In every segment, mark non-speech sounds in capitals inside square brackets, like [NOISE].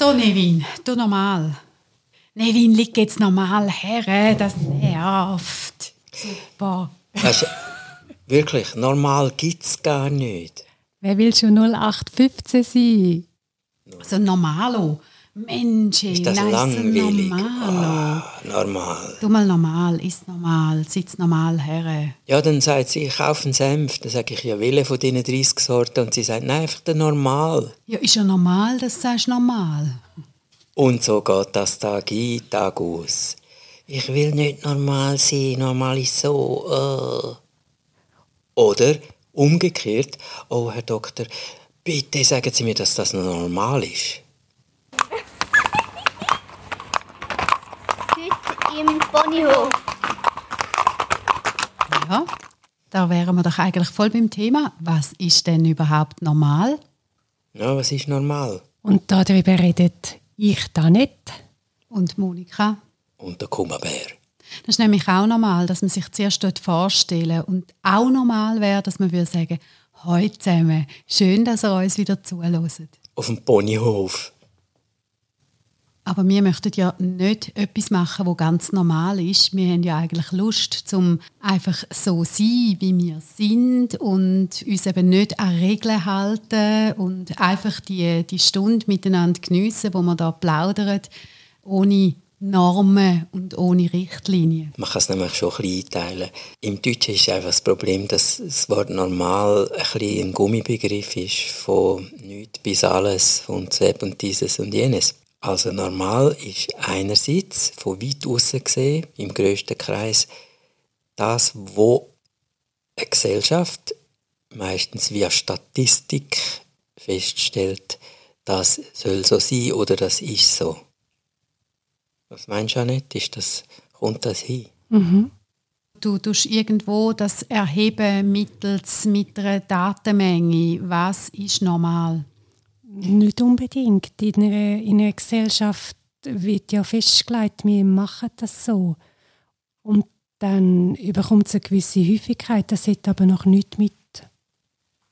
So, Nevin, du normal. Nevin, liegt jetzt normal her, das nervt. Super. Also, wirklich, normal gibt es gar nicht. Wer will schon 0815 sein? So normalo. Mensch, Ist das nein, langweilig? So normalo. Ah, normal. Du mal normal, ist normal, sitz normal her. Ja, dann sagt sie, ich kaufe einen Senf. Dann sage ich, ja, welche von diesen 30 Sorten? Und sie sagt, nein, einfach der normal. Ja, ist ja normal, dass du sagst normal. Und so geht das Tag ein, Tag aus. Ich will nicht normal sein, normal ist so. Äh. Oder umgekehrt, oh Herr Doktor, bitte sagen Sie mir, dass das normal ist. Heute im Ponyhof. Ja, da wären wir doch eigentlich voll beim Thema. Was ist denn überhaupt normal? Ja, was ist normal? Und darüber redet ich da nicht. Und Monika? Und der Kummerbär. Das ist nämlich auch normal, dass man sich zuerst dort vorstellen und auch normal wäre, dass man würde sagen, heute zusammen, schön, dass ihr uns wieder zuhört. Auf dem Ponyhof. Aber wir möchten ja nicht etwas machen, wo ganz normal ist. Wir haben ja eigentlich Lust, zum einfach so sein, wie wir sind und uns eben nicht an Regeln halten und einfach die, die Stunde miteinander geniessen, wo wir da plaudern, ohne Normen und ohne Richtlinien. Man kann es nämlich schon ein bisschen einteilen. Im Deutschen ist einfach das Problem, dass das Wort normal ein bisschen ein Gummibegriff ist, von nichts bis alles, von Zeb und dieses und jenes. Also normal ist einerseits, von weit außen gesehen, im grössten Kreis, das, wo eine Gesellschaft meistens via Statistik feststellt, das soll so sein oder das ist so. Was meinst du, nicht? Ist das, kommt das hin? Du tust irgendwo das erheben mittels mit einer Datenmenge. Was ist normal? Nicht unbedingt. In einer, in einer Gesellschaft wird ja festgelegt, wir machen das so. Und dann überkommt es eine gewisse Häufigkeit. Das hat aber noch nichts mit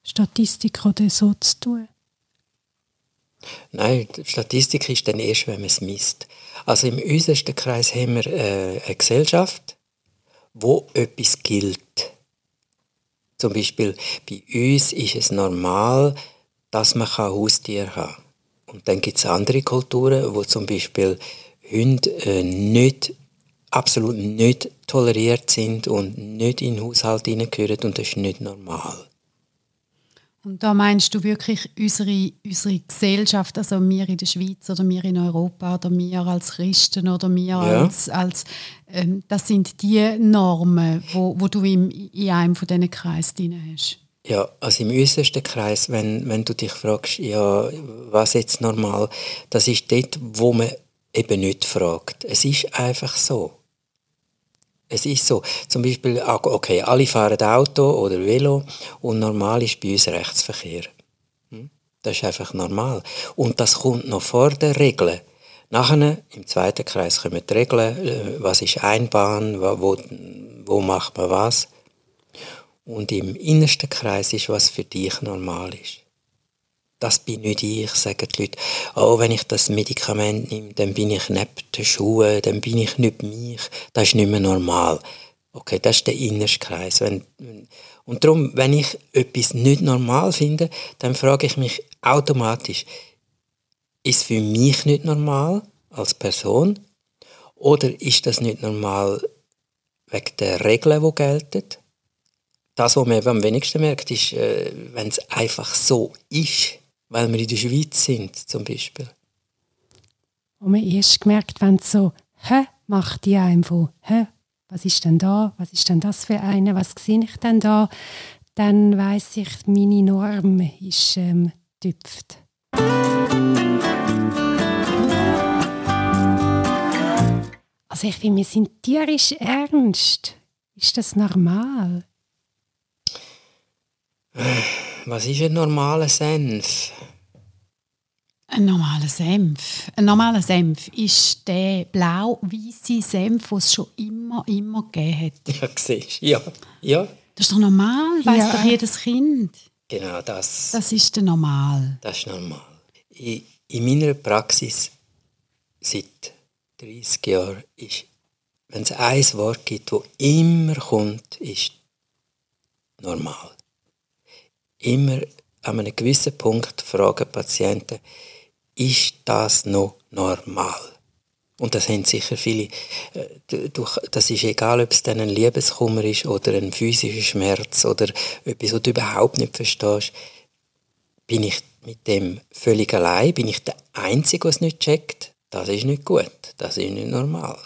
Statistik oder so zu tun. Nein, Statistik ist dann erst, wenn man es misst. Also im äußersten Kreis haben wir äh, eine Gesellschaft, wo etwas gilt. Zum Beispiel bei uns ist es normal, dass man Haustiere haben kann. Und dann gibt es andere Kulturen, wo zum Beispiel Hunde äh, nicht, absolut nicht toleriert sind und nicht in den Haushalt hineingehören und das ist nicht normal. Und da meinst du wirklich unsere, unsere Gesellschaft, also wir in der Schweiz oder wir in Europa oder wir als Christen oder wir Ja. als, als ähm, das sind die Normen, wo, wo du im, in einem von diesen Kreisen drin hast. Ja, also im äußersten Kreis, wenn, wenn du dich fragst, ja, was jetzt normal, das ist dort, wo man eben nicht fragt. Es ist einfach so. Es ist so. Zum Beispiel, ah, okay, alle fahren Auto oder Velo und normal ist bei uns Rechtsverkehr. Hm? Das ist einfach normal. Und das kommt noch vor den Regeln. Nachher, im zweiten Kreis kommen die Regeln, äh, was ist Einbahn, wo, wo, wo macht man was. Und im innersten Kreis ist, was für dich normal ist. Das bin nicht ich, sagen die Leute. Oh, wenn ich das Medikament nehme, dann bin ich neben den Schuhen, dann bin ich nicht mich. Das ist nicht mehr normal. Okay, das ist der innerste Kreis. Wenn, und darum, wenn ich etwas nicht normal finde, dann frage ich mich automatisch, ist für mich nicht normal als Person? Oder ist das nicht normal wegen der Regeln, die gelten? Das, was man am wenigsten merkt, ist, äh, wenn es einfach so ist, weil wir in der Schweiz sind, zum Beispiel. Und man erst gemerkt, wenn es so «Hä?» macht die einem von «Hä? Was ist denn da? Was ist denn das für eine? Was sehe ich denn da?» Dann weiß ich, meine Norm ist ähm, tüpft. Also ich finde, wir sind tierisch ernst. Ist das normal? Was ist ein normaler Senf? Ein normaler Senf. Ein normaler Senf ist der blau-weiße Senf, den es schon immer, immer gegeben hat. Ja, siehst. Ja, ja. Das ist doch normal, weiß Ja. doch jedes Kind. Genau das. Das ist der normal. Das ist normal. Ich, in meiner Praxis seit 30 Jahren ist, wenn es ein Wort gibt, das immer kommt, ist normal. Immer an einem gewissen Punkt fragen Patienten, ist das noch normal? Und das haben sicher viele. Äh, das ist egal, ob es dann ein Liebeskummer ist oder ein physischer Schmerz oder etwas, was du überhaupt nicht verstehst. Bin ich mit dem völlig allein? Bin ich der Einzige, der es nicht checkt? Das ist nicht gut. Das ist nicht normal.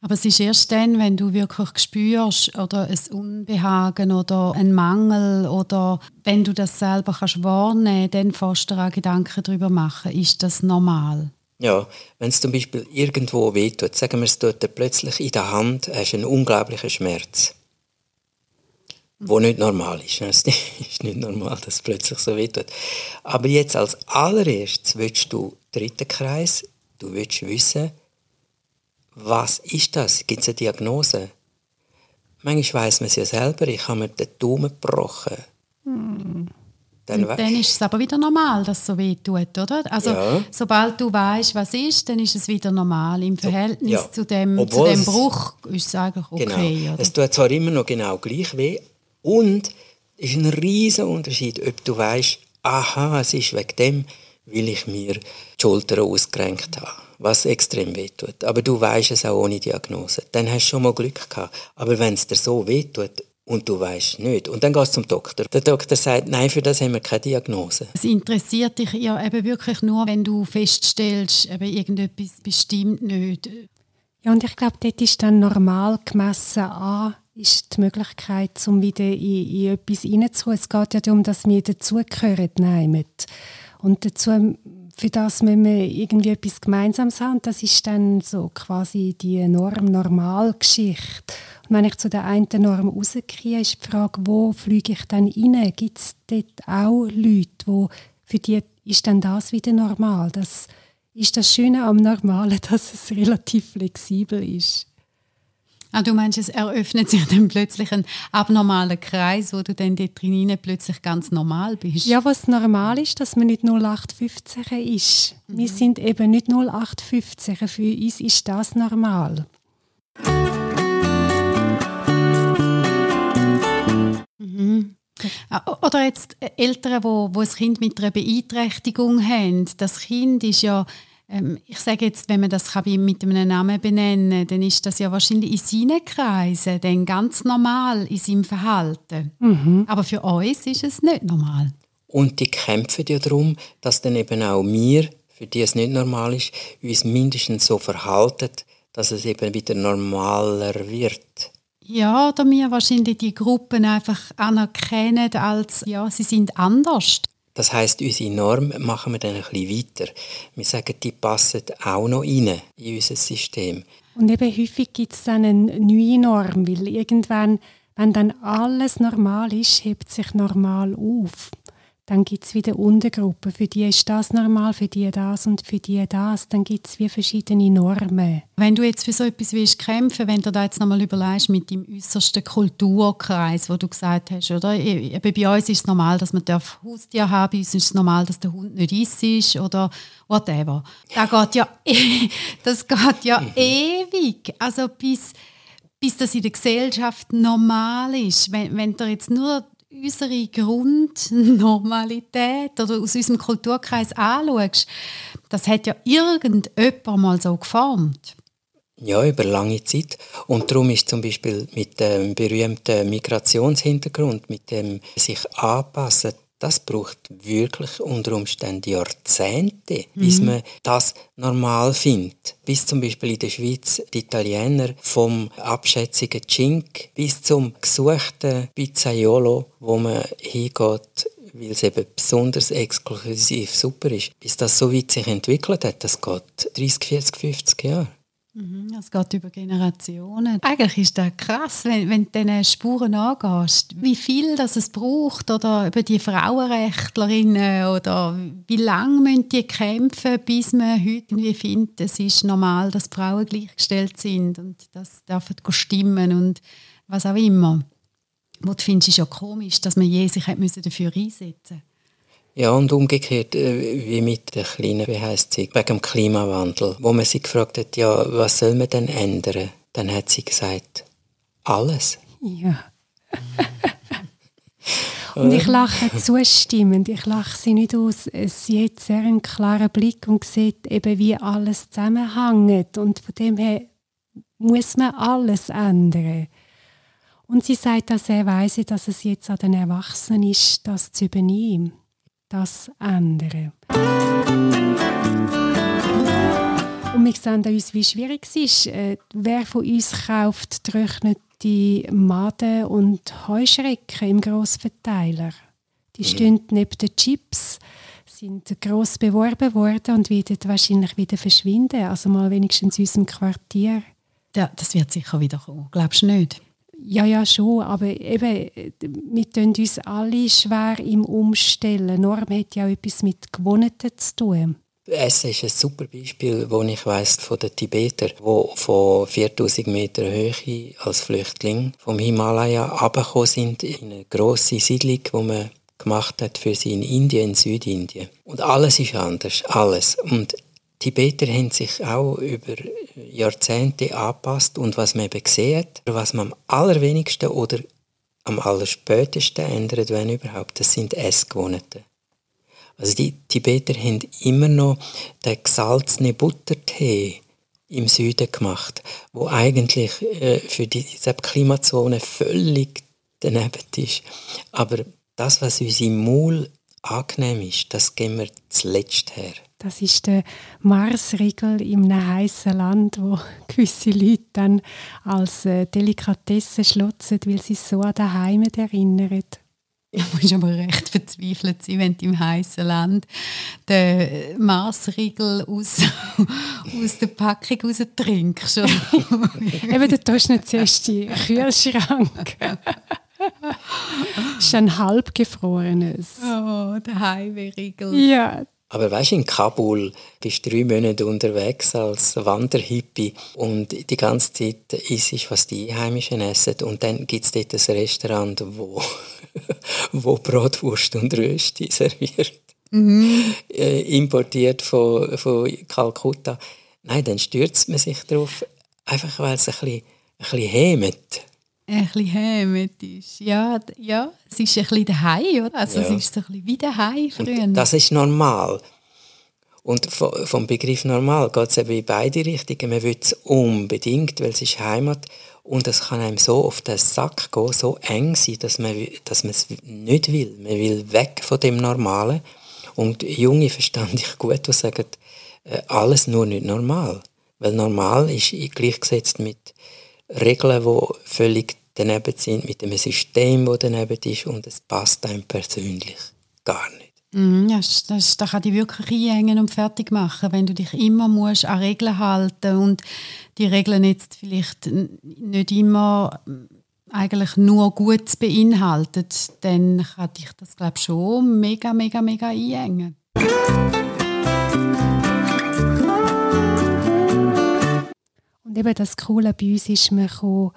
Aber es ist erst dann, wenn du wirklich spürst oder ein Unbehagen oder einen Mangel oder wenn du das selber kannst wahrnehmen, dann fährst du auch Gedanken darüber machen, ist das normal? Ja, wenn es zum Beispiel irgendwo wehtut, sagen wir, es tut dir plötzlich in der Hand, hast einen unglaublichen Schmerz, wo nicht normal ist. [LAUGHS] Es ist nicht normal, dass es plötzlich so wehtut. Aber jetzt als allererstes willst du dritten Kreis, du willst wissen, was ist das? Gibt es eine Diagnose? Manchmal weiss man es ja selber, ich habe mir den Daumen gebrochen. Hm. Dann, dann, ist es aber wieder normal, dass es so weh tut, oder? Also ja. sobald du weißt, was ist, dann ist es wieder normal. Im Verhältnis ja. zu, dem, zu dem Bruch ist es eigentlich okay. Genau. Es tut zwar immer noch genau gleich weh und es ist ein riesiger Unterschied, ob du weißt, aha, es ist wegen dem, weil ich mir die Schulter ausgerenkt habe was extrem wehtut. Aber du weißt es auch ohne Diagnose. Dann hast du schon mal Glück gehabt. Aber wenn es dir so wehtut und du weißt nicht, und dann gehst du zum Doktor. Der Doktor sagt, nein, für das haben wir keine Diagnose. Es interessiert dich ja eben wirklich nur, wenn du feststellst, eben irgendetwas bestimmt nicht. Ja, und ich glaube, dort ist dann normal gemessen an, ist die Möglichkeit, um wieder in, in etwas hineinzukommen. Es geht ja darum, dass wir dazugehören, nehmen. Und dazu für das müssen wir irgendwie etwas Gemeinsames haben. Das ist dann so quasi die Norm-Normal-Geschichte. Und wenn ich zu der einen Norm rauskriege, ist die Frage, wo fliege ich dann rein? Gibt es dort auch Leute, wo für die ist dann das wieder normal? Das ist das Schöne am Normalen, [LAUGHS] dass es relativ flexibel ist. Ah, du meinst, es eröffnet sich [LAUGHS] dann plötzlich ein abnormaler Kreis, wo du dann dort drinnen plötzlich ganz normal bist? Ja, was normal ist, dass man nicht 0815 ist. Mhm. Wir sind eben nicht 0815. Für uns ist das normal. Mhm. Ah, oder jetzt Eltern, wo, wo ein Kind mit einer Beeinträchtigung haben. Das Kind ist ja ähm, ich sage jetzt, wenn man das mit einem Namen benennen kann, dann ist das ja wahrscheinlich in seinen Kreisen dann ganz normal in seinem Verhalten. Mhm. Aber für uns ist es nicht normal. Und die kämpfen ja darum, dass dann eben auch wir, für die es nicht normal ist, uns mindestens so verhalten, dass es eben wieder normaler wird. Ja, oder wir wahrscheinlich die Gruppen einfach anerkennen als, ja, sie sind anders. Das heißt, unsere Norm machen wir dann ein bisschen weiter. Wir sagen, die passen auch noch rein in unser System. Und eben häufig gibt es dann eine neue Norm, weil irgendwann, wenn dann alles normal ist, hebt sich normal auf. Dann gibt es wieder Untergruppen. Für die ist das normal, für die das und für die das. Dann gibt es wie verschiedene Normen. Wenn du jetzt für so etwas willst kämpfen, wenn du da jetzt nochmal überlegst mit dem äußersten Kulturkreis, wo du gesagt hast, oder? Eben bei uns ist es normal, dass man Haustier haben bei uns ist es normal, dass der Hund nicht ist oder whatever. [LAUGHS] Das geht ja, das geht ja ewig. Also bis bis das in der Gesellschaft normal ist. Wenn, wenn du jetzt nur unsere Grundnormalität [LAUGHS] oder aus unserem Kulturkreis anschaust, das hat ja irgendjemand mal so geformt. Ja, über lange Zeit. Und darum ist zum Beispiel mit dem berühmten Migrationshintergrund, mit dem sich anpassen, das braucht wirklich unter Umständen Jahrzehnte, bis mhm. man das normal findet. Bis zum Beispiel in der Schweiz die Italiener vom abschätzigen Cink bis zum gesuchten Pizzaiolo, wo man hingeht, weil es eben besonders exklusiv super ist. Bis das so weit sich entwickelt hat, das geht 30, 40, 50 Jahre. Mhm, es geht über Generationen. Eigentlich ist das krass, wenn, wenn du diesen Spuren angehst, wie viel das es braucht oder über die Frauenrechtlerinnen oder wie lange müssen die kämpfen, bis man heute irgendwie findet, es ist normal, dass Frauen gleichgestellt sind und das dürfen stimmen und was auch immer. Wo du findest, ist ja komisch, dass man je sich dafür einsetzen musste. Ja, und umgekehrt, äh, wie mit der Kleinen, wie heisst sie, wegen dem Klimawandel, wo man sie gefragt hat, ja, was soll man denn ändern? Dann hat sie gesagt, alles. Ja. [LAUGHS] und ich lache zustimmend, ich lache sie nicht aus. Sie hat sehr einen klaren Blick und sieht eben, wie alles zusammenhängt. Und von dem her muss man alles ändern. Und sie sagt auch sehr weise, dass es jetzt an den Erwachsenen ist, das zu übernehmen, das ändern. Und wir sehen an uns, wie schwierig es ist. Äh, wer von uns kauft getrocknete Maden und Heuschrecken im Grossverteiler? Die mhm. stehen neben den Chips, sind gross beworben worden und werden wahrscheinlich wieder verschwinden. Also mal wenigstens in unserem Quartier. Ja, das wird sicher wieder kommen. Glaubst du nicht? Ja, ja, schon, aber eben, wir tun uns alle schwer im Umstellen. Norm hat ja auch etwas mit Gewohnheiten zu tun. Essen ist ein super Beispiel, wo ich weiss von den Tibetern, die von 4000 Meter Höhe als Flüchtling vom Himalaya abgekommen sind in eine grosse Siedlung, die man gemacht hat für sie in Indien, in Südindien. Und alles ist anders, alles. Und Tibeter haben sich auch über Jahrzehnte angepasst und was man eben sieht, was man am allerwenigsten oder am allerspätesten ändert, wenn überhaupt, das sind Essgewohnheiten. Also die Tibeter haben immer noch den gesalzenen Buttertee im Süden gemacht, wo eigentlich äh, für diese Klimazone völlig daneben ist. Aber das, was uns im Maul angenehm ist, das gehen wir zuletzt her. Das ist der Marsriegel in einem heißen Land, wo [LAUGHS] gewisse Leute dann als äh, Delikatesse schlotzen, weil sie so an die Heimat erinnern. Du musst aber recht verzweifelt sein, wenn du im heißen Land den Marsriegel aus, [LAUGHS] aus der Packung raus trinkst. [LAUGHS] Eben, du tust nicht zuerst in den Kühlschrank. Das ist ein halb gefrorenes. Oh, der Highway-Riegel. Ja, aber weißt du, in Kabul bist du drei Monate unterwegs als Wanderhippie und die ganze Zeit isst, was die Einheimischen essen. Und dann gibt es dort ein Restaurant, wo, [LAUGHS] wo Bratwurst und Rösti [LAUGHS] serviert. Mhm. Äh, importiert von, von Kalkutta. Nein, dann stürzt man sich darauf, einfach weil es ein bisschen, ein bisschen hämet ein bisschen heimetisch. Ja, ja, es ist ein bisschen daheim, oder? Also ja. es ist so ein bisschen wie daheim früher. das ist normal. Und vom Begriff normal geht es eben in beide Richtungen. Man will es unbedingt, weil es ist Heimat. Und es kann einem so auf den Sack gehen, so eng sein, dass man, dass man es nicht will. Man will weg von dem Normalen. Und Junge verstand ich gut, die sagen, äh, alles nur nicht normal. Weil normal ist gleichgesetzt mit Regeln, die völlig daneben sind, mit einem System, das daneben ist und es passt einem persönlich gar nicht. Mm, ja, das, das, das kann dich wirklich einhängen und fertig machen, wenn du dich immer musst an Regeln halten und die Regeln jetzt vielleicht nicht immer eigentlich nur gut beinhaltet, dann kann dich das glaube schon mega, mega, mega einhängen. Und eben das Coole bei uns ist, man kann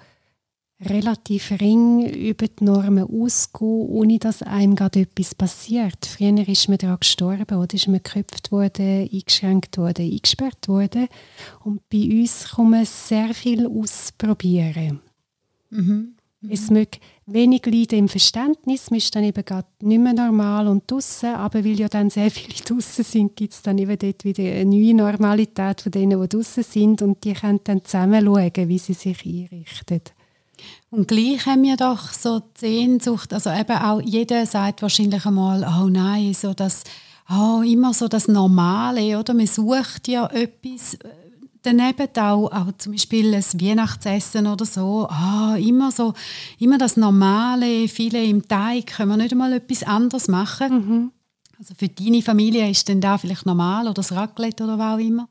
relativ ring über die Normen ausgehen, ohne dass einem gerade etwas passiert. Früher ist man daran gestorben oder ist man geköpft worden, eingeschränkt worden, eingesperrt worden. Und bei uns kann man sehr viel ausprobieren. Mhm. Mhm. Es möge wenig Leiden im Verständnis, man ist dann eben gerade nicht mehr normal und draussen, aber weil ja dann sehr viele [LAUGHS] draussen sind, gibt es dann eben dort wieder eine neue Normalität von denen, die draussen sind und die können dann zusammen schauen, wie sie sich einrichten. Und gleich haben wir doch so die Sehnsucht, also eben auch jeder sagt wahrscheinlich einmal, oh nein, so das, oh, immer so das Normale, oder? Man sucht ja etwas, daneben auch, auch zum Beispiel ein Weihnachtsessen oder so, ah, immer so, immer das Normale, viele im Teig, können wir nicht einmal etwas anderes machen? Mhm. Also für deine Familie ist denn da vielleicht normal oder das Raclette oder was auch immer.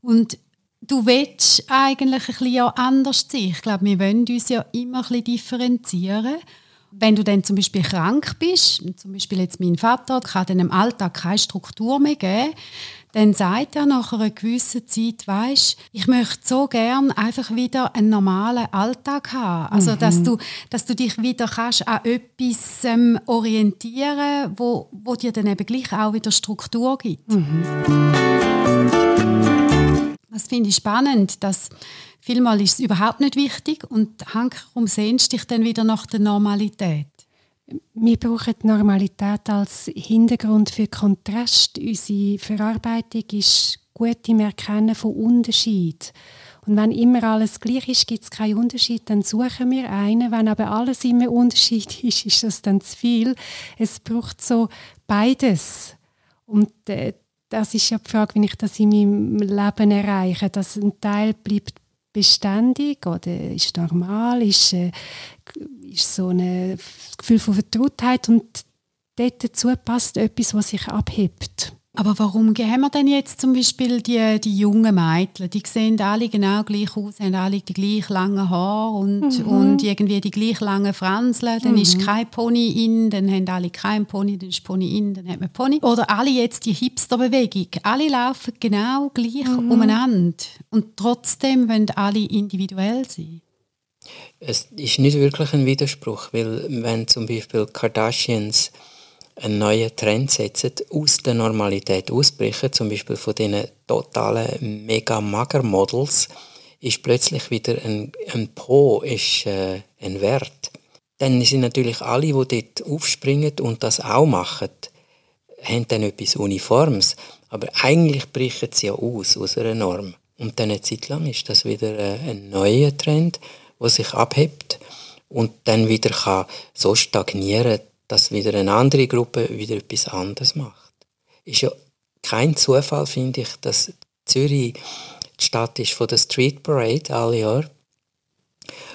Und du willst eigentlich ein bisschen anders sein. Ich glaube, wir wollen uns ja immer ein bisschen differenzieren. wenn du dann zum Beispiel krank bist, zum Beispiel jetzt mein Vater kann dann im Alltag keine Struktur mehr geben, dann sagt er nach einer gewissen Zeit, weißt, ich möchte so gern einfach wieder einen normalen Alltag haben. Also, mhm. dass, du, dass du dich wieder kannst an etwas ähm, orientieren wo, wo dir dann eben gleich auch wieder Struktur gibt. Mhm. Das finde ich spannend, dass vielmal ist es überhaupt nicht wichtig und hankerum sehnst dich dann wieder nach der Normalität. Wir brauchen die Normalität als Hintergrund für Kontrast. Unsere Verarbeitung ist gut im Erkennen von Unterschied. Und wenn immer alles gleich ist, gibt es keinen Unterschied, dann suchen wir einen. Wenn aber alles immer Unterschied [LAUGHS] ist, ist das dann zu viel. Es braucht so beides. Und äh, das ist ja die Frage, wie ich das in meinem Leben erreiche, dass ein Teil bleibt beständig oder ist normal, ist, äh, ist so ein Gefühl von Vertrautheit und dort dazu passt etwas, was sich abhebt. Aber warum haben wir denn jetzt zum Beispiel die, die jungen Mädchen? Die sehen alle genau gleich aus, haben alle die gleich langen Haare und, mhm. und irgendwie die gleich langen Franseln. Dann mhm. ist kein Pony in, dann haben alle kein Pony, dann ist Pony in, dann hat man Pony. Oder alle jetzt die Hipster-Bewegung. Alle laufen genau gleich mhm. umeinander. Und trotzdem wollen alle individuell sein. Es ist nicht wirklich ein Widerspruch, weil wenn zum Beispiel Kardashians einen neuen Trend setzen, aus der Normalität ausbrechen, zum Beispiel von diesen totalen mega mager Models, ist plötzlich wieder ein, ein Po ist, äh, ein Wert. Dann sind natürlich alle, die dort aufspringen und das auch machen, haben dann etwas Uniformes. Aber eigentlich brechen sie ja aus, aus einer Norm. Und dann eine Zeit lang ist das wieder äh, ein neuer Trend, der sich abhebt und dann wieder kann so stagnieren dass wieder eine andere Gruppe wieder etwas anderes macht. Ist ja kein Zufall, finde ich, dass Zürich die Stadt ist von der Street Parade alle Jahr,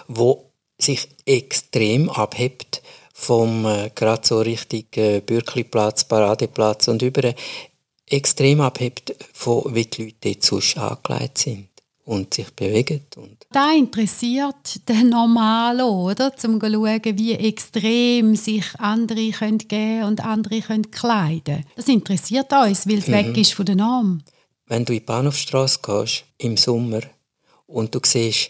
wo sich extrem abhebt vom äh, gerade so richtig äh, Bürkliplatz, Paradeplatz und über extrem abhebt von wie die Leute dort sonst angelegt sind und sich bewegen. Und da interessiert den Normalo, oder? Zum zu schauen, wie extrem sich andere können geben und andere können kleiden. Das interessiert uns, weil es mhm. weg ist von der Norm. Wenn du in die Bahnhofstrasse gehst, im Sommer, und du siehst,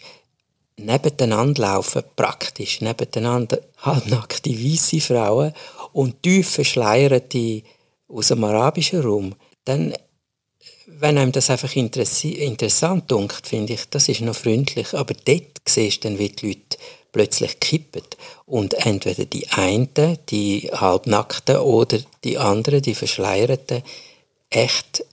nebeneinander laufen, praktisch nebeneinander, [LAUGHS] halbnackte weiße Frauen und tief verschleierte aus dem arabischen Raum, dann wenn einem das einfach interessant dunkt, finde ich, das ist noch freundlich. Aber dort siehst du dann, wie die Leute plötzlich kippen. Und entweder die einen, die Halbnackten, oder die anderen, die Verschleierten, echt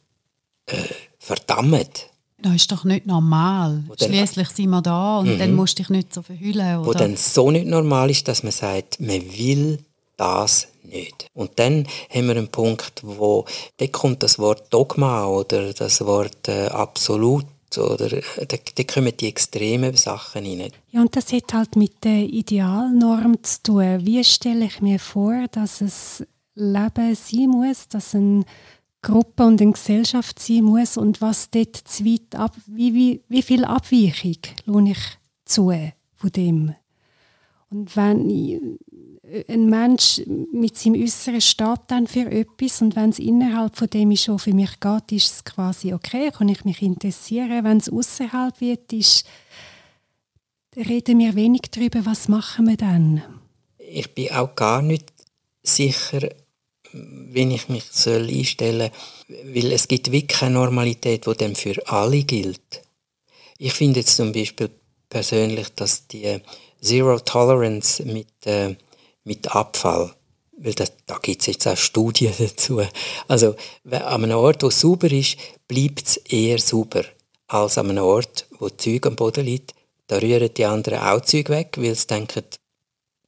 äh, verdammt. Das ist doch nicht normal. Schließlich sind wir da und mhm. dann musst du dich nicht so verhüllen. Oder? Wo dann so nicht normal ist, dass man sagt, man will das nicht. Und dann haben wir einen Punkt, wo kommt das Wort Dogma oder das Wort äh, absolut oder äh, da, da kommen die extremen Sachen rein. Ja, und das hat halt mit der Idealnorm zu tun. Wie stelle ich mir vor, dass es Leben sein muss, dass eine Gruppe und eine Gesellschaft sein muss und was dort zu weit ab, wie, wie, wie viel Abweichung lohne ich zu von dem? Und wenn ein Mensch mit seinem Äußeren steht dann für etwas und wenn es innerhalb von dem schon für mich geht, ist es quasi okay, kann ich mich interessieren. Wenn es außerhalb wird, ist, reden wir wenig darüber, was machen wir dann. Ich bin auch gar nicht sicher, wie ich mich soll einstellen soll, weil es gibt wirklich keine Normalität, die dann für alle gilt. Ich finde jetzt zum Beispiel persönlich, dass die Zero Tolerance mit äh, mit Abfall. Weil das, da gibt es jetzt auch Studien [LAUGHS] dazu. Also an einem Ort, wo es sauber ist, bleibt es eher sauber als an einem Ort, wo Zeug am Boden liegt. Da rühren die anderen auch Zeug weg, weil sie denken,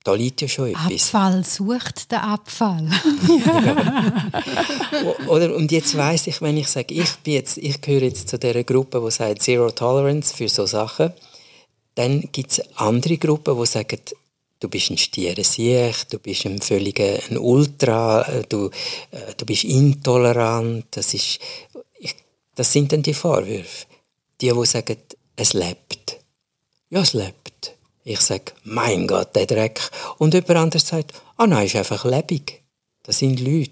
da liegt ja schon etwas. Abfall sucht den Abfall. [LAUGHS] Oder, und jetzt weiß ich, wenn ich sage, ich, bin jetzt, ich gehöre jetzt zu der Gruppe, die sagt Zero Tolerance für so Sachen, dann gibt es andere Gruppen, die sagen, du bist ein stierer Sieg, du bist ein völliger ein Ultra, äh, du, äh, du bist intolerant. Das, ist, ich, das sind dann die Vorwürfe. Die, die sagen, es lebt. Ja, es lebt. Ich sage, mein Gott, der Dreck. Und jemand anderes sagt, ah oh nein, ist einfach lebendig. Das sind Leute.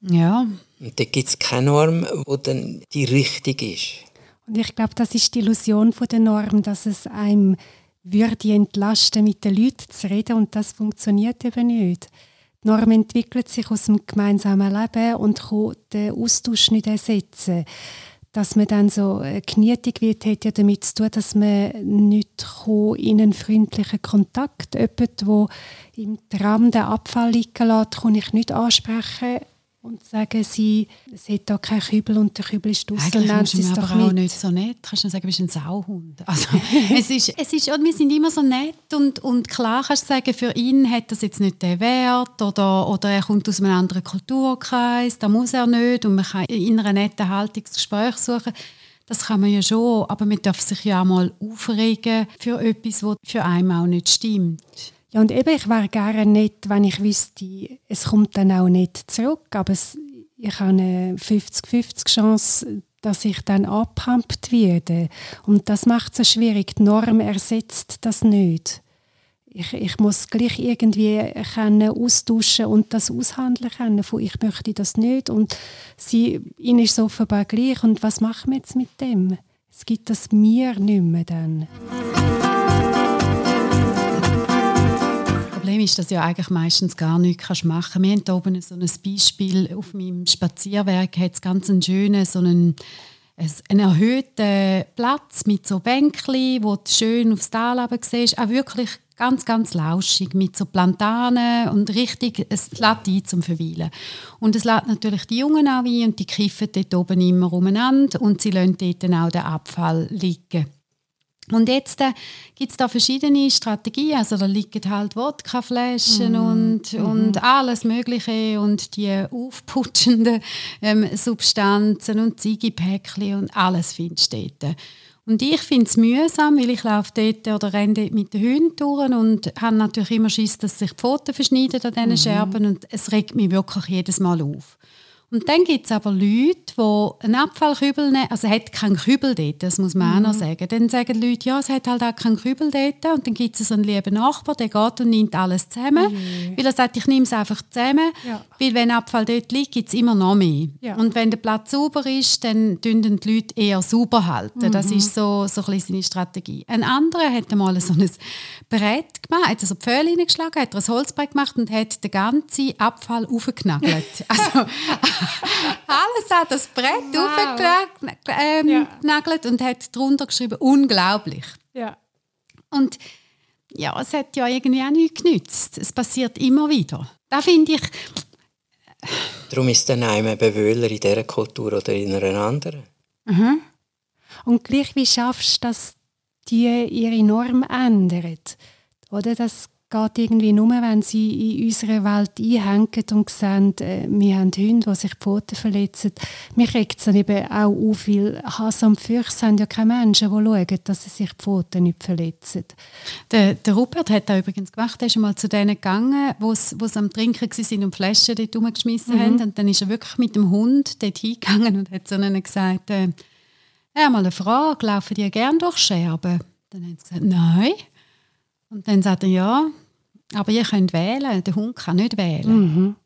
Ja. Und da gibt es keine Norm, die dann die richtig ist. Und ich glaube, das ist die Illusion von der Norm, dass es einem würde entlasten, mit den Leuten zu reden und das funktioniert eben nicht. Die Norm entwickelt sich aus dem gemeinsamen Leben und kann den Austausch nicht ersetzen. Dass man dann so genietig wird, hat ja damit zu tun, dass man nicht in einen freundlichen Kontakt, jemand, der im Tram den Abfall liegen lässt, kann ich nicht ansprechen und sagen sie, es hat da keinen Kübel und der Kübel ist draußen. Eigentlich musst du mir aber auch nicht so nett. Kannst du sagen, du bist ein Sauhund. Also, [LAUGHS] es ist, es ist, wir sind immer so nett und, und klar kannst du sagen, für ihn hat das jetzt nicht den Wert oder, oder er kommt aus einem anderen Kulturkreis, da muss er nicht und man kann in einer netten Haltung das Gespräch suchen. Das kann man ja schon, aber man darf sich ja auch mal aufregen für etwas, was für einen auch nicht stimmt. Ja, und eben, ich wäre gerne nicht, wenn ich wüsste, es kommt dann auch nicht zurück, aber es, ich habe eine 50-50 Chance, dass ich dann abgepumpt werde. Und das macht es schwierig. Die Norm ersetzt das nicht. Ich, ich muss gleich irgendwie können austauschen und das aushandeln können. Von ich möchte das nicht und sie, ihnen ist es offenbar gleich. Und was machen wir jetzt mit dem? Es gibt das mir nicht mehr dann. Problem ist, dass ja eigentlich meistens gar nichts machen kannst. Wir haben hier oben so ein Beispiel auf meinem Spazierwerk, hat es ganz einen schönen, so einen, einen erhöhten Platz mit so Bänkchen, wo du schön aufs Tal siehst. Auch wirklich ganz, ganz lauschig mit so Plantanen und richtig, es lädt ein zum Verweilen. Und es lädt natürlich die Jungen auch ein und die kiffen dort oben immer umeinander und sie lassen dort auch den Abfall liegen. Und jetzt äh, gibt es da verschiedene Strategien. Also da liegen halt Wodkaflaschen mm. und, mm. und alles Mögliche und die aufputschenden ähm, Substanzen und Ziegepäckchen und alles findest du dort. Und ich finde es mühsam, weil ich laufe dort oder renne dort mit den Hunden durch und habe natürlich immer Schiss, dass sich die Pfoten verschneiden an diesen mm. Scherben und es regt mich wirklich jedes Mal auf. Und dann gibt es aber Leute, die einen Abfallkübel nehmen, also es hat keinen Kübel dort, das muss man mhm. auch noch sagen. Dann sagen die Leute, ja, es hat halt auch keinen Kübel dort. Und dann gibt es so einen lieben Nachbar, der geht und nimmt alles zusammen. Mhm. Weil er sagt, ich nehme es einfach zusammen. Ja. Weil wenn Abfall dort liegt, gibt es immer noch mehr. Ja. Und wenn der Platz sauber ist, dann tun die Leute eher sauber halten. Mhm. Das ist so, so ein seine Strategie. Ein anderer hat einmal so ein Brett gemacht, hat so Pföhle hineingeschlagen, hat ein Holzbrett gemacht und hat den ganzen Abfall aufgenagelt. [LAUGHS] also, alles hat das Brett wow. aufgenagelt ähm, ja. und hat darunter geschrieben, unglaublich. Ja. Und ja, es hat ja irgendwie auch nichts genützt. Es passiert immer wieder. Da finde ich... Darum ist dann ein Bewöhler in dieser Kultur oder in einer anderen. Mhm. Und gleich wie schaffst du, dass die ihre Norm ändern? Oder dass geht irgendwie nur, wenn sie in unserer Welt einhängen und sehen, äh, wir haben Hunde, die sich die Pfoten verletzen. Mich regt es dann eben auch auf, weil Hass und Fürcht sind ja keine Menschen, die schauen, dass sie sich die Pfoten nicht verletzen. Der, der Rupert hat das übrigens gemacht. Er ist mal zu denen gegangen, wo sie am Trinken waren und Flaschen dort rumgeschmissen mhm. haben. Und dann ist er wirklich mit dem Hund dort hingegangen und hat zu ihnen gesagt, äh, ja, mal eine Frage, laufen die gerne durch Scherben? Dann haben sie gesagt, nein. Und dann sagt er, ja, aber ihr könnt wählen, der Hund kann nicht wählen. Mhm.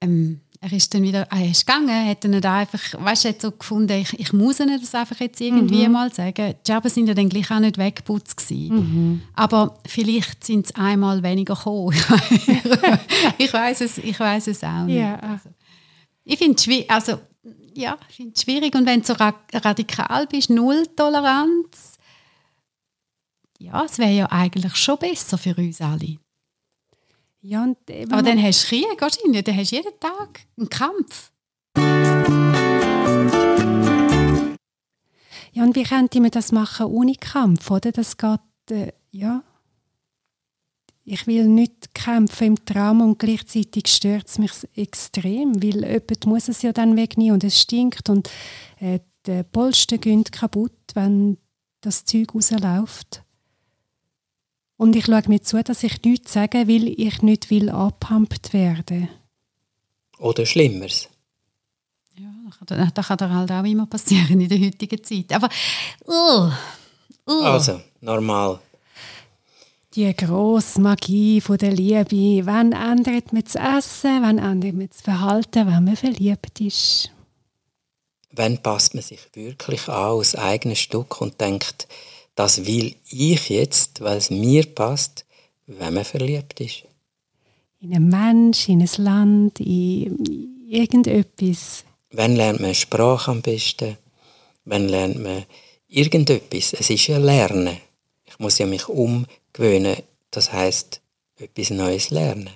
Ähm, er ist dann wieder, er ist gegangen, hat dann einfach, weißt, hat so gefunden, ich, ich muss ihnen das einfach jetzt irgendwie mhm. mal sagen. Die Scherben sind ja dann gleich auch nicht weggeputzt mhm. Aber vielleicht sind es einmal weniger gekommen. [LAUGHS] ich weiß es, ich weiß es auch nicht. Ja. Also, ich finde es also, ja, schwierig und wenn du so radikal bist, null Toleranz, ja, es wäre ja eigentlich schon besser für uns alle. Ja, und, äh, Aber dann hast du Krieg wahrscheinlich, dann hast du jeden Tag einen Kampf. Ja, und wie könnte man das machen ohne Kampf, oder? Das geht, äh, ja. Ich will nicht kämpfen im Traum und gleichzeitig stört es mich extrem, weil jemand muss es ja dann wegnehmen und es stinkt und äh, die Polster gehen kaputt, wenn das Zeug rausläuft. Und ich schaue mir zu, dass ich nichts sage, weil ich nicht will abgepumpt werden. Oder Schlimmeres. Ja, das kann, halt auch immer passieren in der heutigen Zeit. Aber, uh, uh. Also, normal. die grosse Magie von der Liebe. Wann ändert man das Essen, wann ändert man das Verhalten, wenn man verliebt ist? Wann passt man sich wirklich an aus eigenes Stück und denkt, das will ich jetzt, weil es mir passt, wenn man verliebt ist? In einen Mensch, in ein Land, in irgendetwas. Wann lernt man Sprache am besten? Wann lernt man irgendetwas? Es ist ja Lernen. Ich muss ja mich umgewöhnen. Das heißt, etwas Neues lernen.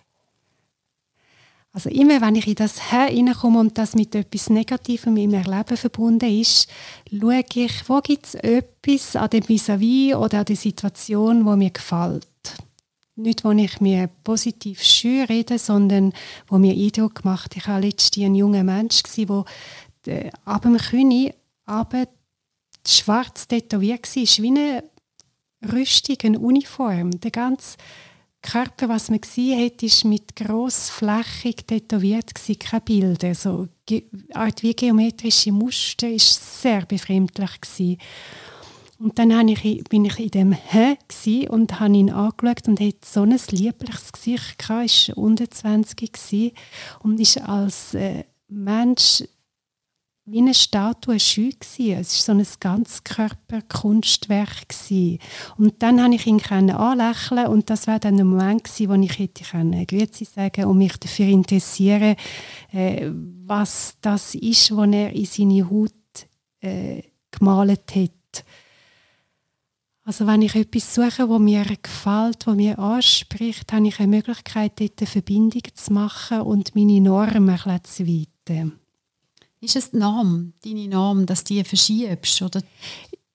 Also immer, wenn ich in das hineinkomme und das mit etwas Negativem in meinem Leben verbunden ist, schaue ich, wo gibt es etwas an dem vis oder an der Situation, wo mir gefällt. Nicht, wo ich mir positiv schön rede, sondern wo mir Eindruck macht. Ich war letztens ein junger Mensch, der ab dem Kühne aber schwarz tätowiert war, wie eine Rüstung, eine Uniform. Der ganze Körper, was man gesehen hat, ist mit grossflächig tätowiert gewesen, keine Bilder. So Art wie geometrische Muster ist sehr befremdlich gewesen. Und dann ich, bin ich in dem Hä und habe ihn angeschaut und hatte so ein liebliches Gesicht gehabt, war unter 20 gewesen, und ist als äh, Mensch wie eine Statue schön gewesen. Es war so ein Ganzkörperkunstwerk gewesen. Und dann konnte ich ihn anlächeln und das war dann der Moment gewesen, wo ich hätte können Grüezi sagen und mich dafür interessieren, äh, was das ist, was er in seine Haut äh, gemalt hat. Also wenn ich etwas suche, wo mir gefällt, wo mir anspricht, habe ich eine Möglichkeit, dort eine Verbindung zu machen und meine Normen zu weiten. Ist es die Norm, deine Norm, dass du die verschiebst? Oder?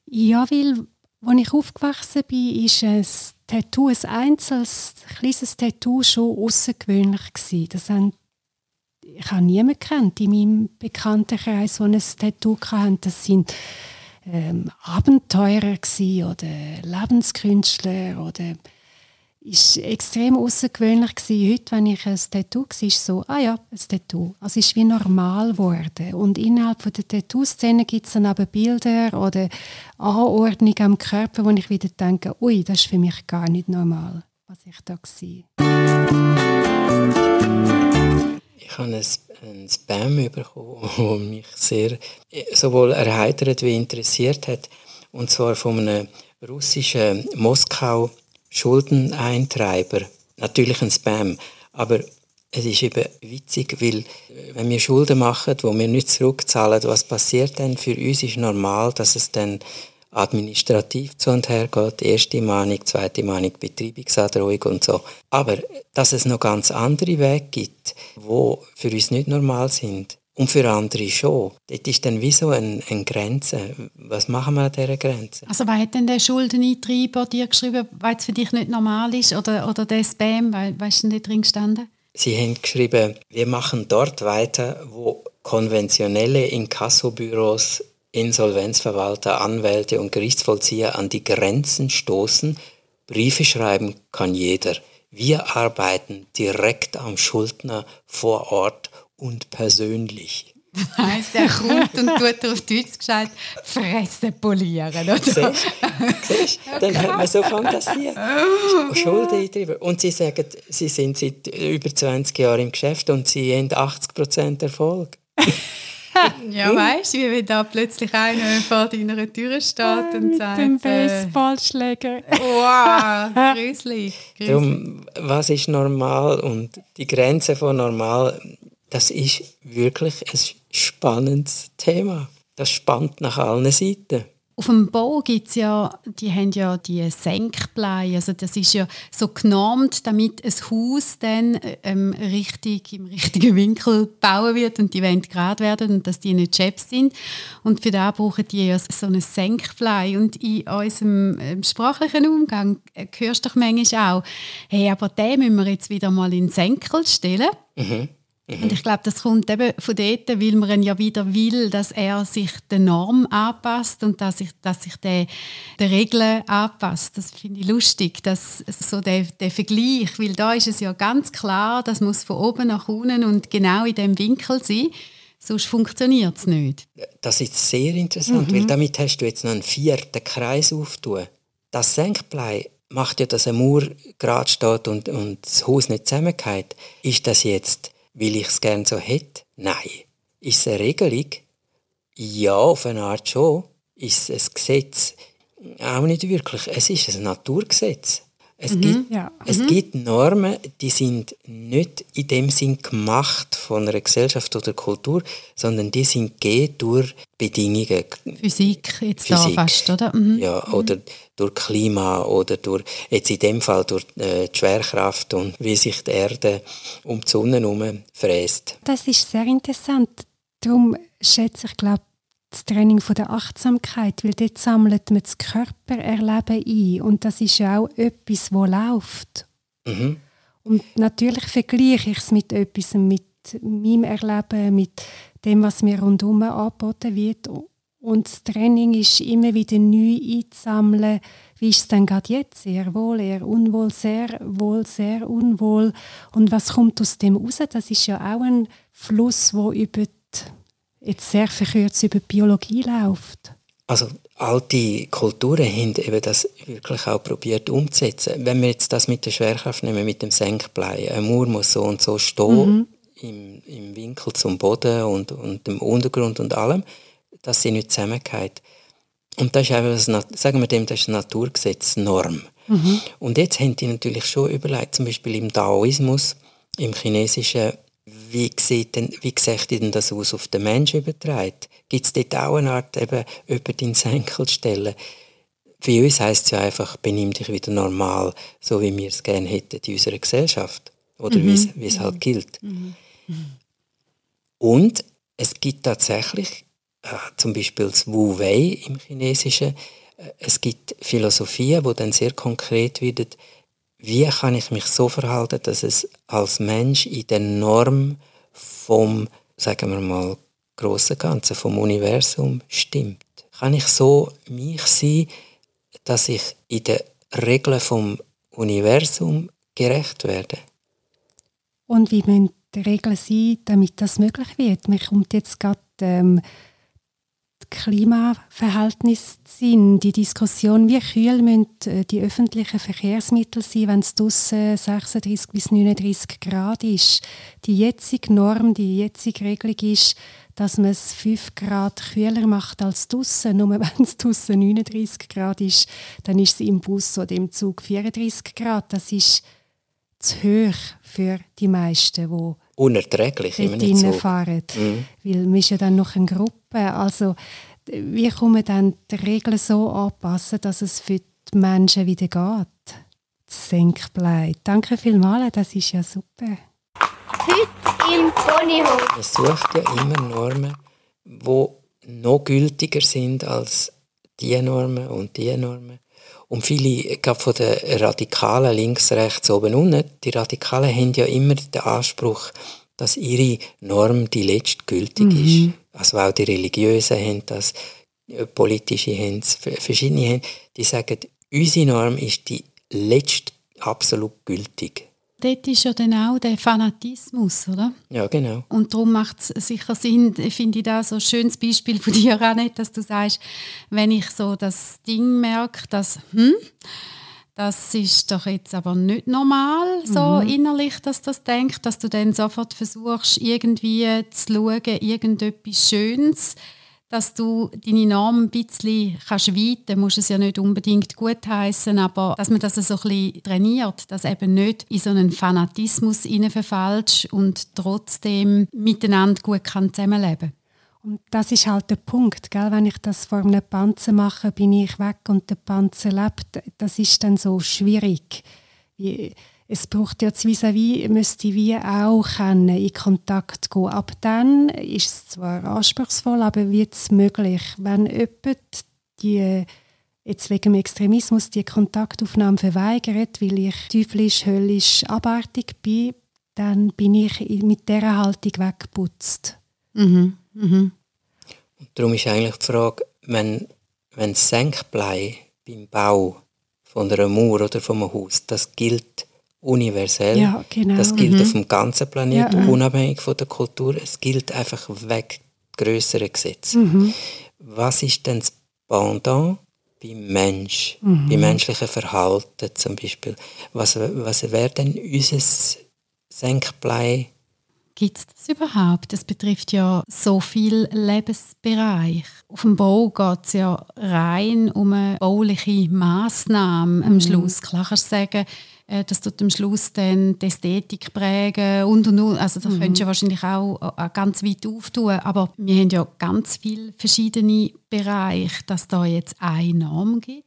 Ja, weil als ich aufgewachsen bin, ist ein Tattoo, ein einzelnes, kleines Tattoo schon außergewöhnlich. Das haben, ich habe niemanden kennt in meinem Bekanntenkreis, der ein Tattoo hatte. Das sind ähm, Abenteurer oder Lebenskünstler oder ist extrem außergewöhnlich. Heute, wenn ich ein Tattoo war, ist so, ah ja, ein Tattoo. Also es ist wie normal geworden. Und innerhalb von der Tattoo-Szene gibt es dann aber Bilder oder Anordnung am Körper, wo ich wieder denke, ui, das ist für mich gar nicht normal, was ich da war. Ich habe ein, Spam bekommen, [LAUGHS] das mich sehr sowohl erheitert wie interessiert hat. Und zwar von einem russischen Moskau Schuldeneintreiber, natürlich ein Spam, aber es ist eben witzig, weil äh, wenn wir Schulden machen, wo wir nicht zurückzahlen, was passiert dann? Für uns ist normal, dass es dann administrativ zu und her geht, erste Mahnung, zweite Mahnung, Betreibungsandrohung und so. Aber dass es noch ganz andere Wege gibt, wo für uns nicht normal sind, und für andere schon. Dort ist dann wie so eine, eine Grenze. Was machen wir an dieser Grenze? Also was hat denn der Schuldeneintreiber dir geschrieben, weil es für dich nicht normal ist? Oder, oder der Spam, was ist denn da drin gestanden? Sie haben geschrieben, wir machen dort weiter, wo konventionelle Inkassobüros, Insolvenzverwalter, Anwälte und Gerichtsvollzieher an die Grenzen stoßen. Briefe schreiben kann jeder. Wir arbeiten direkt am Schuldner vor Ort und persönlich. Das heisst, er kommt und tut auf Deutsch gesagt, Fresse polieren, oder? Siehst, siehst, dann hat man so fantasiert. Oh. Schuld eintrieben. Und sie sagen, sie sind seit über 20 Jahren im Geschäft und sie haben 80% Erfolg. [LAUGHS] ja, weißt du, wie wenn da plötzlich einer vor deiner Tür steht und sagt... Mit dem äh, Baseballschläger. wow, [LAUGHS] gruselig. Darum, was ist normal und die Grenze von normal das ist wirklich ein spannendes Thema. Das spannt nach allen Seiten. Auf dem Bau gibt es ja, die haben ja die Senkblei, also das ist ja so genormt, damit ein Haus dann ähm, richtig, im richtigen Winkel bauen wird und die Wände gerade werden und dass die nicht schepp sind. Und für das brauchen die ja so eine Senkblei. Und in unserem ähm, sprachlichen Umgang äh, hörst du doch manchmal auch, hey, aber den müssen wir jetzt wieder mal in den Senkel stellen. Mhm. Mhm. Und ich glaube, das kommt eben von dort, weil man ja wieder will, dass er sich der Norm anpasst und dass sich, dass sich der, der Regeln anpasst. Das finde ich lustig, dass so der, der Vergleich, weil da ist es ja ganz klar, das muss von oben nach unten und genau in dem Winkel sein. Sonst funktioniert es nicht. Das ist sehr interessant, mhm. weil damit hast du jetzt noch einen vierten Kreis auftun. Das Senkblei macht ja, dass eine Mauer gerade steht und, und das Haus nicht zusammengeht. Ist das jetzt, weil ich es gerne so hätte? Nein. Ist es eine Regelung? Ja, auf eine Art schon. Ist es ein Gesetz? Auch nicht wirklich. Es ist ein Naturgesetz. Es, Mhm, gibt, ja. es gibt Normen, die sind nicht in dem Sinn gemacht von einer Gesellschaft oder Kultur, sondern die sind gegeben durch Bedingungen. Physik jetzt Physik. da fast, oder? Mhm. Ja, oder durch Klima oder durch, jetzt in dem Fall durch äh, die Schwerkraft und wie sich die Erde um die Sonne herum fräst. Das ist sehr interessant. Darum schätze ich, glaube das Training von der Achtsamkeit, weil dort sammelt man das Körpererleben ein und das ist ja auch etwas, wo läuft. Mhm. Und natürlich vergleiche ich es mit etwas, mit meinem Erleben, mit dem, was mir rundherum angeboten wird. Und das Training ist immer wieder neu einzusammeln. Wie ist es denn gerade jetzt? Sehr wohl, eher unwohl, sehr wohl, sehr unwohl. Und was kommt aus dem raus? Das ist ja auch ein Fluss, wo über die, jetzt sehr verkürzt über die Biologie läuft. Also alte Kulturen haben eben das wirklich auch probiert umzusetzen. Wenn wir jetzt das mit der Schwerkraft nehmen, mit dem Senkblei, eine Mauer muss so und so stehen, im, im Winkel zum Boden und, und dem Untergrund und allem, dass sie nicht zusammengeht. Und das ist einfach, das, sagen wir dem, das ist ein Naturgesetz, Norm. Und jetzt haben die natürlich schon überlegt, zum Beispiel im Daoismus, im Chinesischen, wie sieht, denn, wie sieht denn das aus auf den Menschen übertragen? Gibt es dort auch eine Art, eben über den Senkel stellen? Für uns heisst es ja einfach, benimm dich wieder normal, so wie wir es gerne hätten in unserer Gesellschaft. Oder wie es- wie es halt gilt. Und es gibt tatsächlich, äh, zum Beispiel das Wu Wei im Chinesischen, äh, es gibt Philosophien, wo dann sehr konkret werden, wie kann ich mich so verhalten, dass es als Mensch in der Norm vom, sagen wir mal, grossen Ganzen, vom Universum stimmt. Kann ich so mich sein, dass ich in den Regeln vom Universum gerecht werde? Und wie müssen die Regeln sein, damit das möglich wird? Mir kommt jetzt gerade ähm, Klimaverhältnis Sinn, die Diskussion, wie kühl äh, die öffentlichen Verkehrsmittel sein, wenn es draussen 36 bis 39 Grad ist. Die jetzige Norm, die jetzige Regelung ist, dass man es 5 Grad kühler macht als draussen. Nur wenn es draussen 39 Grad ist, dann ist es im Bus oder im Zug 34 Grad. Das ist zu hoch für die meisten, die Unerträglich einem Zug. fahren. Weil man ist ja dann noch eine Gruppe. Also wie kann man dann die Regeln so anpassen, dass es für die Menschen wieder geht? Das Senkblei. Danke vielmals, das ist ja super. Heute im Ponyhof. Man sucht ja immer Normen, die noch gültiger sind als die Normen und die Normen. Und viele, gerade von den Radikalen, links, rechts, oben, unten, die Radikalen haben ja immer den Anspruch, dass ihre Norm die letzte gültig ist. Also auch die Religiösen haben das, äh, politische haben verschiedene haben, die sagen, unsere Norm ist die letzte absolut gültig. Dort ist ja dann auch der Fanatismus, oder? Ja, genau. Und darum macht es sicher Sinn, finde ich da so ein schönes Beispiel von [LAUGHS] dir auch nicht, dass du sagst, wenn ich so das Ding merke, dass, hm, das ist doch jetzt aber nicht normal, so innerlich, dass das denkt, dass du dann sofort versuchst, irgendwie zu schauen, irgendetwas Schönes, dass du deine Norm ein bisschen kannst weiten musst es ja nicht unbedingt gut heißen, aber dass man das so ein bisschen trainiert, dass eben nicht in so einen Fanatismus verfällst und trotzdem miteinander gut kann zusammenleben Und das ist halt der Punkt, gell? wenn ich das vor einem Panzer mache, bin ich weg und der Panzer lebt. Das ist dann so schwierig. Wie- Es braucht ja das vis müsste wie auch können, in Kontakt gehen. Ab dann ist es zwar anspruchsvoll, aber wird es möglich, wenn jemand die jetzt wegen dem Extremismus die Kontaktaufnahme verweigert, weil ich teuflisch, höllisch, abartig bin, dann bin ich mit dieser Haltung weggeputzt. Darum ist eigentlich die Frage, wenn, wenn das Senkblei beim Bau von einer Mauer oder von einem Haus, das gilt universell. Ja, genau. Das gilt auf dem ganzen Planeten, Ja. unabhängig von der Kultur. Es gilt einfach weg größere Gesetze. Mhm. Was ist denn das Pendant beim Mensch, mhm. beim menschlichen Verhalten zum Beispiel. Was, was wäre denn unser Senkblei? Gibt es das überhaupt? Das betrifft ja so viel Lebensbereich. Auf dem Bau geht es ja rein um eine bauliche Massnahme am mhm. Schluss. Klar kannst du sagen, äh, das tut am Schluss dann die Ästhetik prägen und und und. Also da mhm. könntest du wahrscheinlich auch, auch ganz weit auftun. Aber wir haben ja ganz viele verschiedene Bereiche, dass da jetzt eine Norm gibt.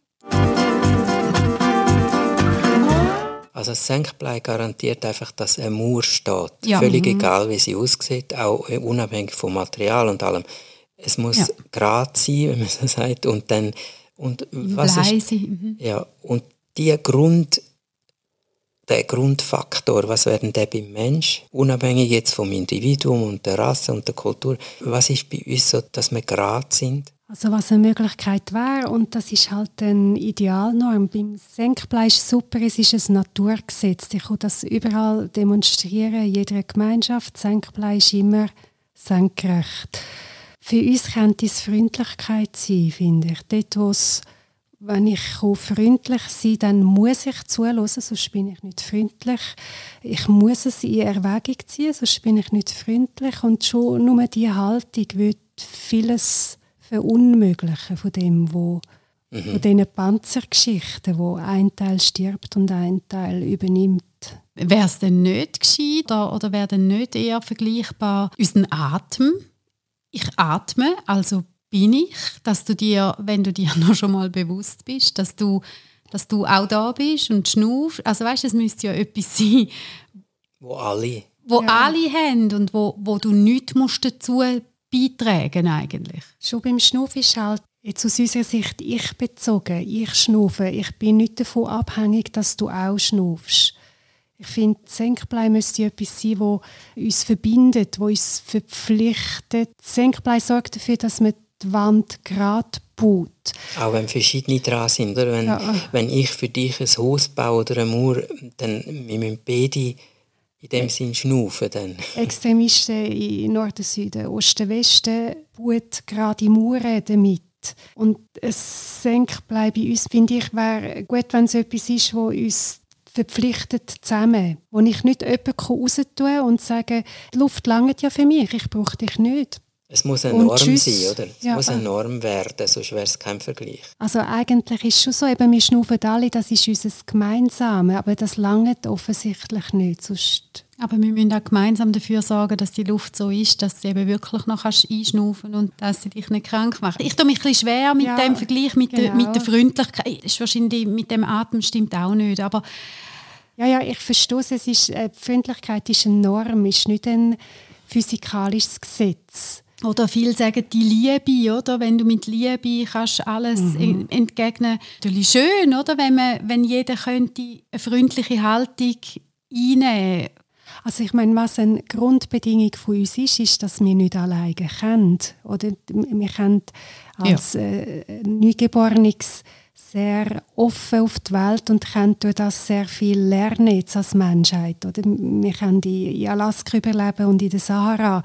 Also das Senkblei garantiert einfach, dass eine Mauer steht. Ja. Völlig mhm. egal, wie sie aussieht, auch unabhängig vom Material und allem. Es muss ja. gerade sein, wenn man so sagt. Und dann und was ist, mhm. ja, und die Grund der Grundfaktor, was werden der beim Mensch, unabhängig jetzt vom Individuum und der Rasse und der Kultur, was ist bei uns so, dass wir gerade sind? Also was eine Möglichkeit wäre, und das ist halt eine Idealnorm, beim Senkblei ist super, es ist ein Naturgesetz. Ich kann das überall demonstrieren, in jeder Gemeinschaft. Senkblei ist immer senkrecht. Für uns könnte es Freundlichkeit sein, finde ich. Dort, wo es wenn ich freundlich sein dann muss ich zuhören, sonst bin ich nicht freundlich. Ich muss es in Erwägung ziehen, sonst bin ich nicht freundlich. Und schon nur diese Haltung wird vieles verunmöglichen von dem, wo mhm. von diesen Panzergeschichten, wo ein Teil stirbt und ein Teil übernimmt. Wäre es denn nicht gescheiter oder wäre denn nicht eher vergleichbar unseren Atem? Ich atme, also bin ich, dass du dir, wenn du dir [LAUGHS] noch schon mal bewusst bist, dass du, dass du auch da bist und schnaufst. Also weißt, es müsste ja etwas sein, wo alle, wo ja. alle haben und wo, wo du nichts musst dazu beitragen eigentlich. Schon beim Schnaufen ist halt jetzt aus unserer Sicht ich bezogen, ich schnaufe. Ich bin nicht davon abhängig, dass du auch schnaufst. Ich finde, Senkblei müsste etwas sein, das uns verbindet, das uns verpflichtet. Senkblei sorgt dafür, dass man die Wand gerade baut. Auch wenn verschiedene dran sind. Oder? Wenn, ja. wenn ich für dich ein Haus baue oder eine Mauer, dann wir müssen beide in dem Sinn schnaufen. Dann. Extremisten in Norden, Süden, Osten, Westen bauen gerade Mauern damit. Und es senkt bei uns, finde ich, wäre gut, wenn es etwas ist, wo uns verpflichtet zusammen. Wo ich nicht jemanden raus tun und sage, die Luft langt ja für mich, ich brauche dich nicht. Es muss eine Norm sein, oder? Es ja, muss eine Norm werden, sonst wäre es kein Vergleich. Also eigentlich ist es schon so, eben, wir schnaufen alle, das ist unser Gemeinsames, aber das langt offensichtlich nicht, sonst aber wir müssen auch gemeinsam dafür sorgen, dass die Luft so ist, dass du eben wirklich noch einschnaufen und dass sie dich nicht krank macht. Ich tue mich ein bisschen schwer mit ja, dem Vergleich mit, genau. der, mit der Freundlichkeit. Das ist wahrscheinlich mit dem Atem stimmt auch nicht, aber ja, ja, ich verstehe es. Ist, äh, Freundlichkeit ist eine Norm, ist nicht ein physikalisches Gesetz. Oder viele sagen die Liebe, oder? Wenn du mit Liebe kannst alles mhm. entgegnen. Natürlich schön, oder? Wenn, man, wenn jeder könnte eine freundliche Haltung einnehmen also ich meine, was eine Grundbedingung von uns ist, ist, dass wir nicht alleine kennen. Oder wir können als ja. äh, Neugeborenes sehr offen auf die Welt und können durch das sehr viel lernen jetzt als Menschheit. Oder wir können in Alaska überleben und in der Sahara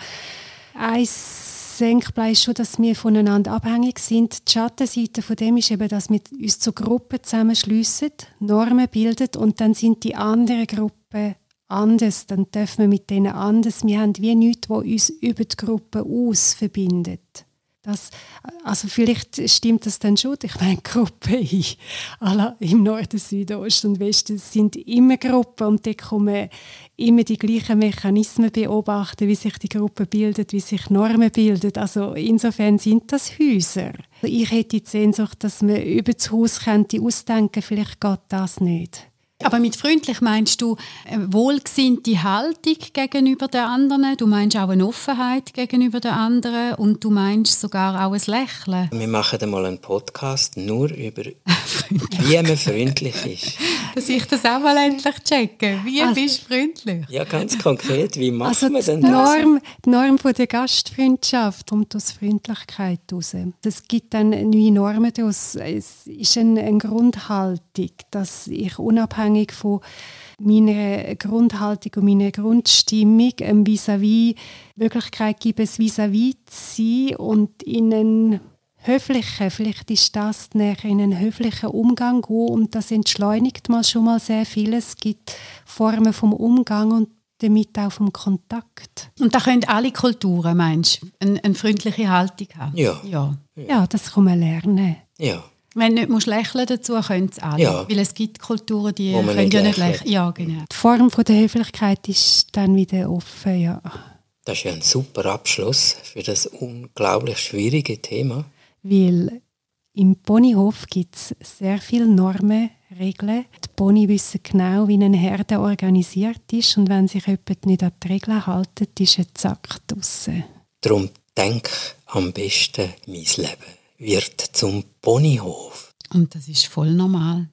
ein Senkblei ist schon, dass wir voneinander abhängig sind. Die Schattenseite von dem ist eben, dass wir uns zu Gruppen zusammenschliessen, Normen bilden und dann sind die anderen Gruppen anders. Dann dürfen wir mit denen anders. Wir haben wie nichts, was uns über die Gruppe aus verbindet. Das, also vielleicht stimmt das dann schon. Ich meine, [LAUGHS] Gruppen im Norden, Süden, Osten und Westen sind immer Gruppen und da kommen immer die gleichen Mechanismen beobachten, wie sich die Gruppe bildet, wie sich Normen bilden. Also insofern sind das Häuser. Ich hätte die Sehnsucht, dass man über das Haus könnte ausdenken, vielleicht geht das nicht. Aber mit freundlich meinst du eine wohlgesinnte Haltung gegenüber den anderen, du meinst auch eine Offenheit gegenüber den anderen und du meinst sogar auch ein Lächeln. Wir machen einmal einen Podcast nur über, [LAUGHS] wie man freundlich ist. [LAUGHS] Dass ich das auch mal endlich checke. Wie also, bist du freundlich? Ja, ganz konkret, wie macht also man denn die Norm, Die Norm von der Gastfreundschaft kommt aus Freundlichkeit heraus. Es gibt dann neue Normen daraus. Es ist eine, eine Grundhaltung, dass ich unabhängig unabhängig von meiner Grundhaltung und meiner Grundstimmung ein vis-à-vis Möglichkeit gibt, es vis-à-vis zu sein und in eine Höfliche, vielleicht ist das näher in einen höflichen Umgang gehen und das entschleunigt mal schon mal sehr vieles. Es gibt Formen vom Umgang und damit auch vom Kontakt. Und da können alle Kulturen, meinst du, eine, eine freundliche Haltung haben? Ja. ja. Ja, das kann man lernen. Ja. Wenn du nicht musst lächeln dazu, können es alle. Ja. Weil es gibt Kulturen, die können nicht ja nicht lächeln. Ja, genau. Die Form von der Höflichkeit ist dann wieder offen, ja. Das ist ja ein super Abschluss für das unglaublich schwierige Thema. Weil im Ponyhof gibt es sehr viele Normen, Regeln. Die Pony wissen genau, wie eine Herde organisiert ist und wenn sich jemand nicht an die Regeln hält, ist ein Zack draussen. Darum denk am besten, mein Leben wird zum Ponyhof. Und das ist voll normal.